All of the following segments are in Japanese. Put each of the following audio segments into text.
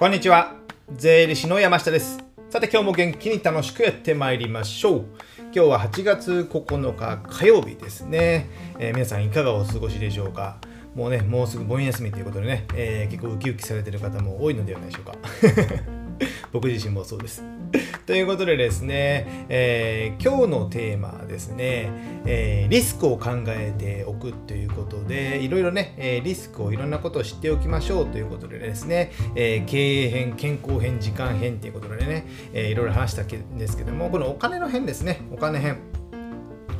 こんにちは。税理士の山下です。さて今日も元気に楽しくやってまいりましょう。今日は8月9日火曜日ですね、えー、皆さんいかがお過ごしでしょうか？もうねもうすぐ盆休みということでね、えー、結構ウキウキされてる方も多いのではないでしょうか。僕自身もそうです。ということでですね、えー、今日のテーマはですね、えー、リスクを考えておくということで、いろいろね、えー、リスクをいろんなことを知っておきましょうということでですね、え経営編、健康編、時間編ということでね、えいろいろ話したんですけども、このお金の編ですね、お金編。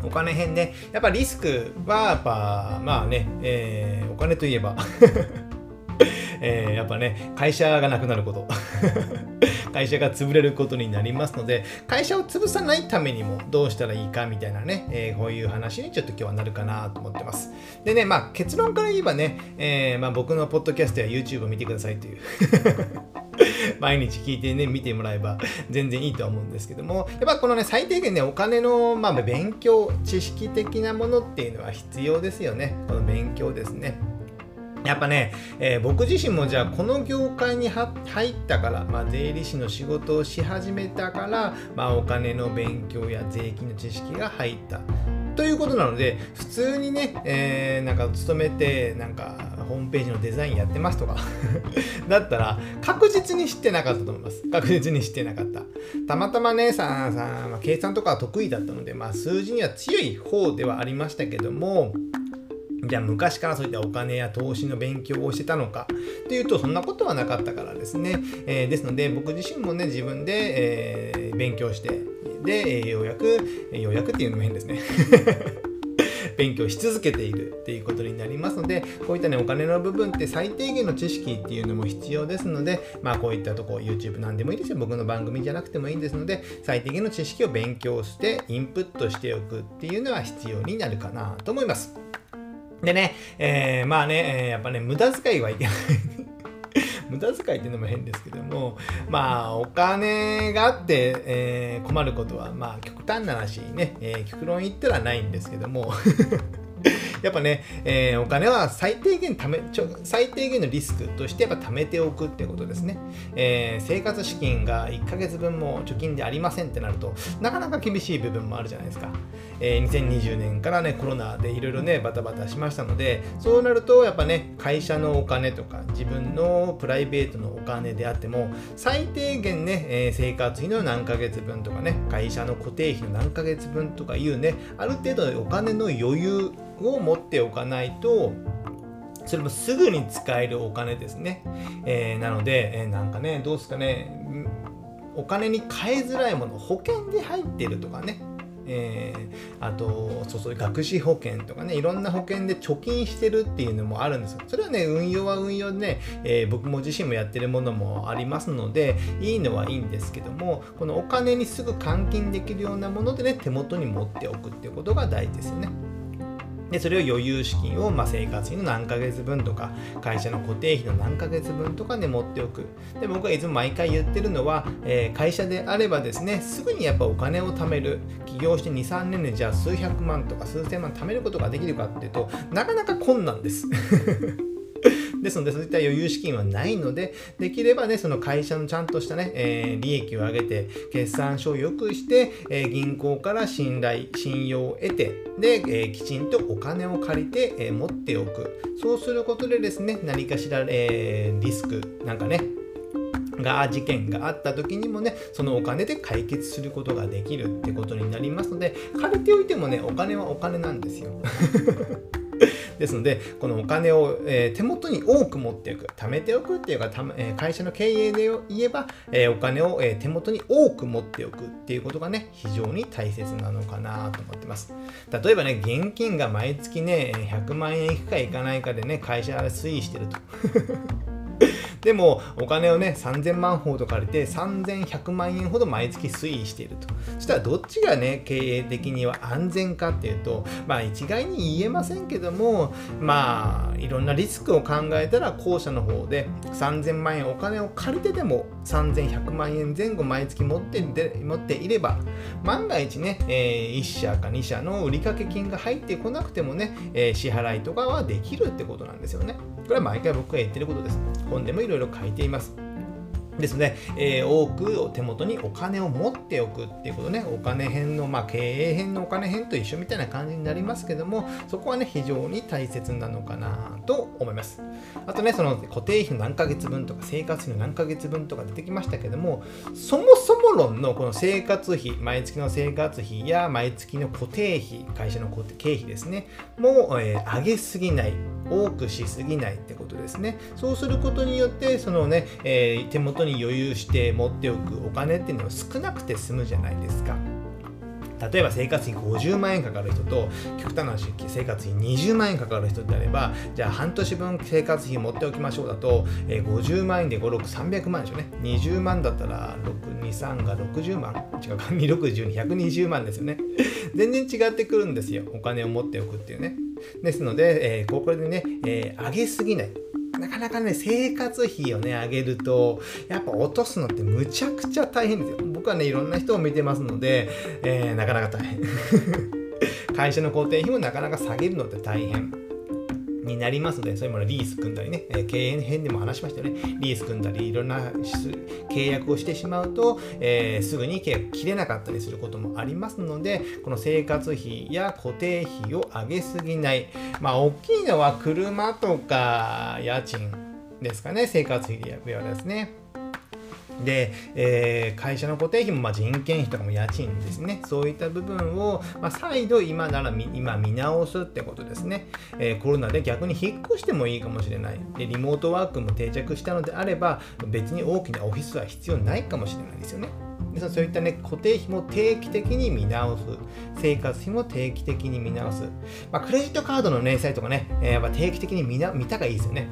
お金編ね、やっぱリスクはやっぱまあね、えお金といえば えー、やっぱね、会社がなくなること。会社が潰れることになりますので、会社を潰さないためにもどうしたらいいかみたいなね、えー、こういう話にちょっと今日はなるかなと思ってます。でね、まあ結論から言えばね、えー、まあ、僕のポッドキャストや YouTube を見てくださいという 毎日聞いてね、見てもらえば全然いいとは思うんですけども、やっぱこのね、最低限ね、お金の、まあ、勉強、知識的なものっていうのは必要ですよね。この勉強ですね。やっぱね、えー、僕自身もじゃあこの業界に入ったから、まあ、税理士の仕事をし始めたから、まあ、お金の勉強や税金の知識が入った。ということなので普通にね、えー、なんか勤めてなんかホームページのデザインやってますとか だったら確実に知ってなかったと思います。確実に知ってなかった。たまたまねさんさ、まあ、計算とか得意だったので、まあ、数字には強い方ではありましたけどもじゃあ昔からそういったお金や投資の勉強をしてたのか。というとそんなことはなかったからですね、えー、ですので僕自身もね自分で、えー、勉強してで、えー、ようやくようやくっていうのも変ですね。勉強し続けているっていうことになりますのでこういったねお金の部分って最低限の知識っていうのも必要ですのでまあこういったとこ YouTube なんでもいいですよ。僕の番組じゃなくてもいいんですので最低限の知識を勉強してインプットしておくっていうのは必要になるかなと思います。でね、えー、まあね、えー、やっぱね、無駄遣いはいけない。無駄遣いっていうのも変ですけども、まあ、お金があって、えー、困ることは、まあ、極端な話ね、えー、極論言ってはないんですけども。やっぱね、えー、お金は最低限ためちょ、最低限のリスクとしてやっぱ貯めておくってことですね。えー、生活資金が1ヶ月分も貯金でありませんってなると、なかなか厳しい部分もあるじゃないですか。えー、2020年からね、コロナでいろいろね、バタバタしましたので、そうなると、やっぱね、会社のお金とか、自分のプライベートのお金であっても、最低限ね、えー、生活費の何ヶ月分とかね、会社の固定費の何ヶ月分とかいうね、ある程度お金の余裕を持っておかないとそれもすぐに使えるお金ですね。えー、なので、えー、なんかね、どうですかね、お金に換えづらいもの、保険で入ってるとかね、えー、あとそうそう学資保険とかねいろんな保険で貯金してるっていうのもあるんですよそれはね運用は運用でね、えー、僕も自身もやってるものもありますのでいいのはいいんですけどもこのお金にすぐ換金できるようなものでね手元に持っておくっていうことが大事ですよね。でそれを余裕資金を、まあ、生活費の何ヶ月分とか会社の固定費の何ヶ月分とかで持っておく。で僕はいつも毎回言ってるのは、えー、会社であればですねすぐにやっぱお金を貯める。起業して23年でじゃあ数百万とか数千万貯めることができるかっていうとなかなか困難です。ですので、そういった余裕資金はないので、できればね、その会社のちゃんとしたね、えー、利益を上げて、決算書を良くして、えー、銀行から信頼、信用を得て、で、えー、きちんとお金を借りて、え持っておく。そうすることでですね、何かしら、えリスクなんかね、が事件があった時にもねそのお金で解決することができるってことになりますので借りておいてもねお金はお金なんですよ ですので、このお金を、えー、手元に多く持っておく、貯めておくっていうか、たえー、会社の経営で言えば、えー、お金を、え手元に多く持っておくっていうことがね、非常に大切なのかなと思ってます。例えばね、現金が毎月ね、100万円いくかいかないかでね、会社が推移してると。でもお金をね3000万ほど借りて3100万円ほど毎月推移していると。そしたらどっちがね経営的には安全かっていうとまあ一概に言えませんけどもまあいろんなリスクを考えたら後者の方で3000万円お金を借りてでも3100万円前後毎月持ってで持っていれば万が一ね、えー、1社か2社の売掛金が入ってこなくてもね、え、支払いとかはできるってことなんですよね。これは毎回僕が言ってることです。本でもいろいろ書いています。ですので、えー、多く手元にお金を持っておくっていうことね、お金編の、まあ、経営編のお金編と一緒みたいな感じになりますけども、そこはね、非常に大切なのかなと思います。あとね、その固定費の何ヶ月分とか生活費の何ヶ月分とか出てきましたけども、そもそも論のこの生活費、毎月の生活費や毎月の固定費、会社の経費ですね、もう、えー、上げすぎない、多くしすぎないってことですね。そうすることによって、そのね、えー、手元に余裕して持っておくお金っていうのは少なくて済むじゃないですか。例えば生活費50万円かかる人と極端な話生活費20万円かかる人であればじゃあ半年分生活費持っておきましょうだと、えー、50万円で56300万でしょうね。20万だったら623が60万。違うか2602120万ですよね。全然違ってくるんですよ。お金を持っておくっていうね。ですので、えー、ここでね、えー、上げすぎないなかなかね、生活費をね、上げると、やっぱ落とすのってむちゃくちゃ大変ですよ。僕はね、いろんな人を見てますので、えー、なかなか大変。会社の工程費もなかなか下げるのって大変。になりますので、そういうものリース組んだりね、え経営編でも話しましたよね。リース組んだり、いろんな契約をしてしまうと、えー、すぐに契約切れなかったりすることもありますので、この生活費や固定費を上げすぎない。まあ、大きいのは車とか家賃ですかね、生活費ではですね。で、えー、会社の固定費もまあ人件費とかも家賃ですね。そういった部分を、まあ、再度今なら今見直すってことですね、えー、コロナで逆に引っ越してもいいかもしれない。で、リモートワークも定着したのであれば、別に大きなオフィスは必要ないかもしれないですよね。でそういったね、固定費も定期的に見直す。生活費も定期的に見直す。まあ、クレジットカードの明細とかね、えー、やっぱ定期的に見な見たがいいですよね。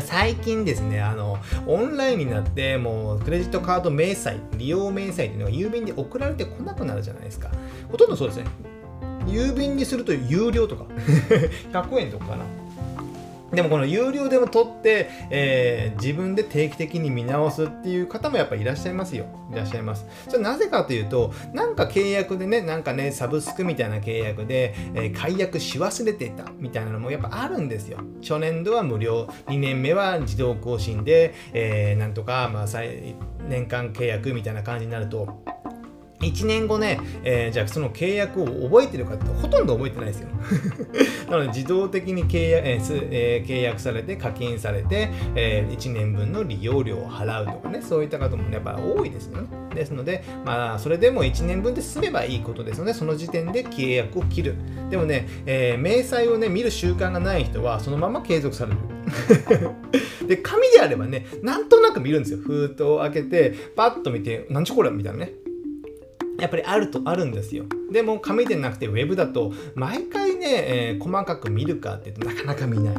最近ですね、あの、オンラインになって、もう、クレジットカード明細、利用明細っていうのが郵便で送られてこなくなるじゃないですか。ほとんどそうですね。郵便にすると有料とか、100円とかかな。でもこの有料でも取って、えー、自分で定期的に見直すっていう方もやっぱいらっしゃいますよ。いらっしゃいます。それなぜかというと、なんか契約でね、なんかね、サブスクみたいな契約で、えー、解約し忘れてたみたいなのもやっぱあるんですよ。初年度は無料、2年目は自動更新で、えー、なんとか、まあ、年間契約みたいな感じになると、1年後ね、えー、じゃあその契約を覚えてるかってほとんど覚えてないですよ。なので自動的に契約,、えーえー、契約されて課金されて、えー、1年分の利用料を払うとかね、そういった方も、ね、やっぱ多いですよね。ですので、まあ、それでも1年分で済めばいいことですので、その時点で契約を切る。でもね、えー、明細をね、見る習慣がない人は、そのまま継続される。で、紙であればね、なんとなく見るんですよ。封筒を開けて、パッと見て、なんちゅこれみたいなね。やっぱりあるとあるんですよ。でも紙でなくてウェブだと毎回ね、えー、細かく見るかって言うとなかなか見ない。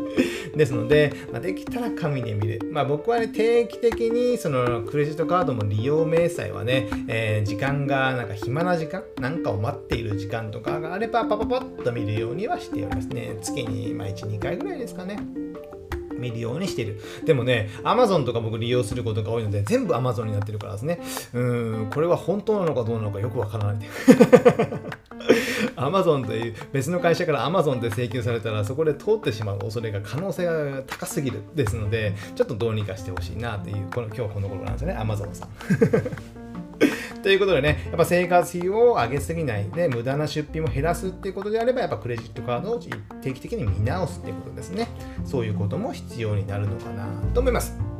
ですので、まあ、できたら紙で見る。まあ僕はね、定期的にそのクレジットカードも利用明細はね、えー、時間がなんか暇な時間、なんかを待っている時間とかがあればパパパッと見るようにはしておりますね。月にまあ1、2回ぐらいですかね。見るようにしてる。でもね、Amazon とか僕利用することが多いので、全部 Amazon になってるからですね。うん、これは本当なのかどうなのかよくわからない。Amazon という別の会社から Amazon で請求されたらそこで通ってしまう恐れが可能性が高すぎるですのでちょっとどうにかしてほしいなというこの今日この頃なんですよね Amazon さんということでね、やっぱ生活費を上げすぎないで、無駄な出費も減らすっていうことであれば、やっぱクレジットカードを定期的に見直すっていうことですね。そういうことも必要になるのかなと思います。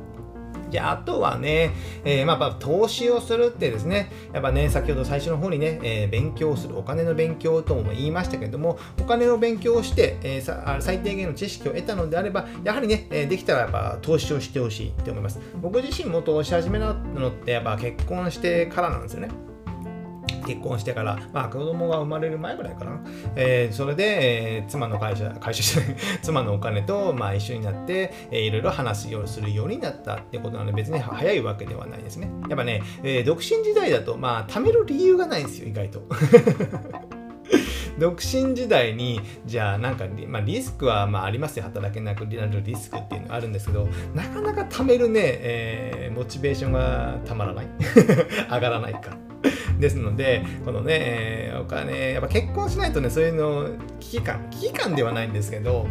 じゃあ、あとはね、えー、まあ、投資をするってですね、やっぱね、先ほど最初の方にね、えー、勉強する、お金の勉強とも言いましたけれども、お金の勉強をして、えー、最低限の知識を得たのであれば、やはりね、えできたらやっぱ投資をしてほしいって思います。僕自身も投資始めたのって、やっぱ結婚してからなんですよね。結婚してから、まあ、子供が生まれる前ぐらいかな。えー、それで、えー、妻の会社、会社じゃない、妻のお金と、まあ、一緒になって、えー、いろいろ話をするようになったってことなので、別に早いわけではないですね。やっぱね、えー、独身時代だと、まあ、貯める理由がないんですよ、意外と。独身時代にじゃあなんか、まあ、リスクはまあありますよ働けなくなるリスクっていうのがあるんですけどなかなか貯めるね、えー、モチベーションがたまらない 上がらないかですので、このね、えー、お金、やっぱ結婚しないとね、そういうの、危機感、危機感ではないんですけど、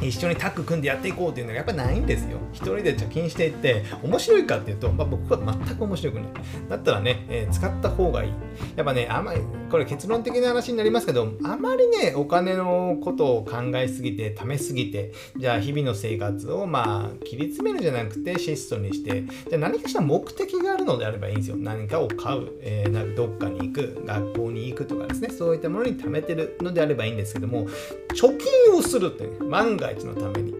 一緒にタッグ組んでやっていこうっていうのがやっぱないんですよ。一人で貯金していって面白いかっていうと、まあ、僕は全く面白くない。だったらね、えー、使った方がいい。やっぱね、あまり、これ結論的な話になりますけど、あまりね、お金のことを考えすぎて、貯めすぎて、じゃあ日々の生活をまあ切り詰めるじゃなくて質素にして、じゃあ何かしら目的があるのであればいいんですよ。何かを買う、えー、どっかに行く、学校に行くとかですね、そういったものに貯めてるのであればいいんですけども、貯金をするって、ね、万が一のために。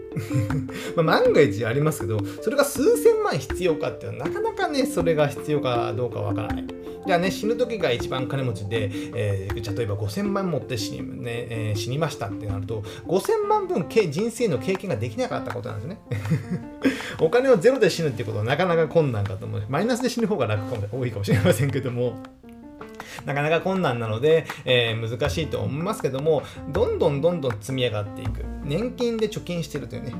まあ万が一ありますけど、それが数千万必要かっていうのはなかなかね、それが必要かどうかわからない。じゃあね、死ぬ時が一番金持ちで、えー、例えば5000万持って死に,、ねえー、死にましたってなると、5000万分人生の経験ができなかったことなんですね。お金をゼロで死ぬっていうことはなかなか困難かと思う。マイナスで死ぬ方が楽かも多いかもしれませんけども。なかなか困難なので、えー、難しいと思いますけども、どんどんどんどん積み上がっていく。年金で貯金してるというね。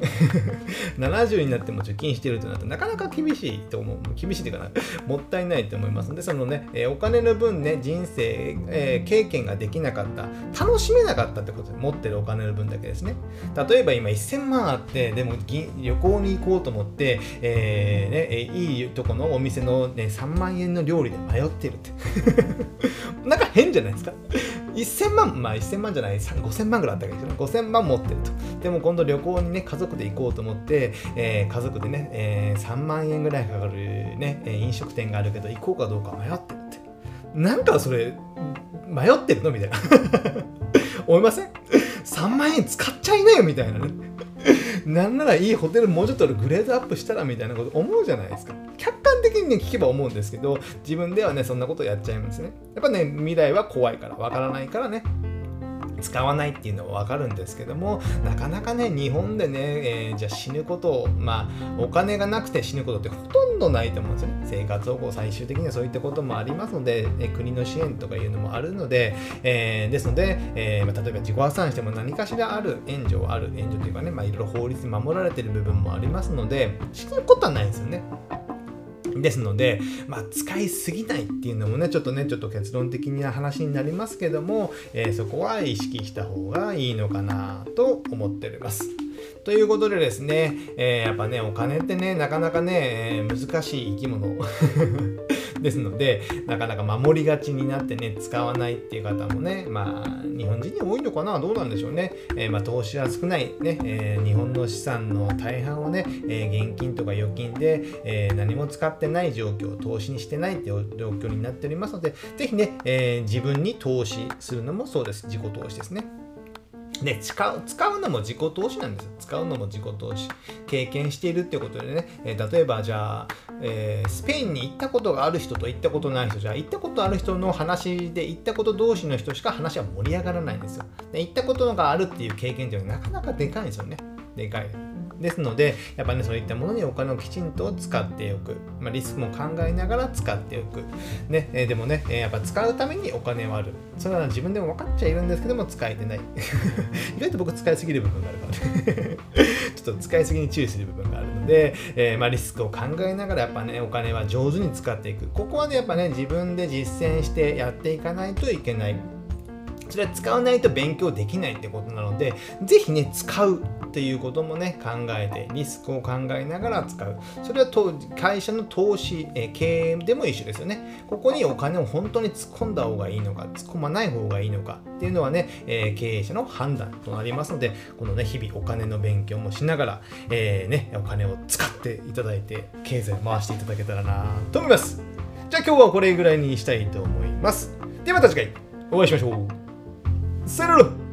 70になっても貯金してるとなるとなかなか厳しいと思う。厳しいというかなもったいないと思います。のでそのね、え、お金の分ね人生、えー、経験ができなかった楽しめなかったってことで持ってるお金の分だけですね。例えば今1000万あってでも旅行に行こうと思って、えーね、いいとこのお店の、ね、3万円の料理で迷ってるって。なんか変じゃないですか？1000万、まあ1000万じゃない、5000万ぐらいあったわけですよ。5000万持ってると。でも今度旅行にね、家族で行こうと思って、えー、家族でね、えー、3万円ぐらいかかるね、飲食店があるけど、行こうかどうか迷ってるって。なんかそれ、迷ってるのみたいな。思いません ?3 万円使っちゃいなよみたいなね。なんならいいホテルもうちょっとグレードアップしたらみたいなこと思うじゃないですか。客観的にね、聞けば思うんですけど、自分ではね、そんなことやっちゃいますね。やっぱね、未来は怖いから、わからないからね、使わないっていうのは分かるんですけどもなかなかね日本でね、えー、じゃあ死ぬことをまあお金がなくて死ぬことってほとんどないと思うんですよね。生活保護最終的にはそういったこともありますので、え国の支援とかいうのもあるので、えー、ですので、えー、まあ、例えば自己破産しても何かしらある援助はある。援助というかね、まあ、いろいろ法律に守られてる部分もありますので死ぬことはないんですよね。ですので、まあ、使いすぎないっていうのもね、ちょっとね、ちょっと結論的な話になりますけども、えー、そこは意識した方がいいのかなと思っております。ということでですね、えー、やっぱね、お金ってね、なかなかね、難しい生き物 ですので、なかなか守りがちになってね、使わないっていう方もね、まあ、日本人に多いのかな？どうなんでしょうね？えー、まあ、投資は少ない、ね、えー、日本の資産の大半をね、えー、現金とか預金で、え何も使ってない状況、投資にしてないっていう状況になっておりますので、ぜひね、え自分に投資するのもそうです。自己投資ですね。で、使う使うのも自己投資なんですよ。使うのも自己投資。経験しているってことでね、えー、例えばじゃあ、えー、スペインに行ったことがある人と行ったことない人、じゃあ行ったことある人の話で行ったこと同士の人しか話は盛り上がらないんですよ。で行ったことがあるっていう経験っていうのはなかなかでかいんですよね。でかい。ですので、やっぱね、そういったものにお金をきちんと使っておく。まあ、リスクも考えながら使っておく。ね、え、でもね、え、やっぱ使うためにお金はある。それは自分でも分かっちゃいるんですけども、使えてない。意外と僕使いすぎる部分があるからね。ちょっと使いすぎに注意する部分があるので、えー、まあ、リスクを考えながらやっぱね、お金は上手に使っていく。ここはね、やっぱね、自分で実践してやっていかないといけない。それは使わないと勉強できないってことなので、ぜひね、使うっていうこともね、考えて、リスクを考えながら使う。それは会社の投資、え経営でも一緒ですよね。ここにお金を本当に突っ込んだ方がいいのか、突っ込まない方がいいのかっていうのはね、え経営者の判断となりますので、このね、日々お金の勉強もしながら、えー、ね、お金を使っていただいて、経済を回していただけたらなと思います。じゃあ今日はこれぐらいにしたいと思います。ではまた次回お会いしましょう。さよなら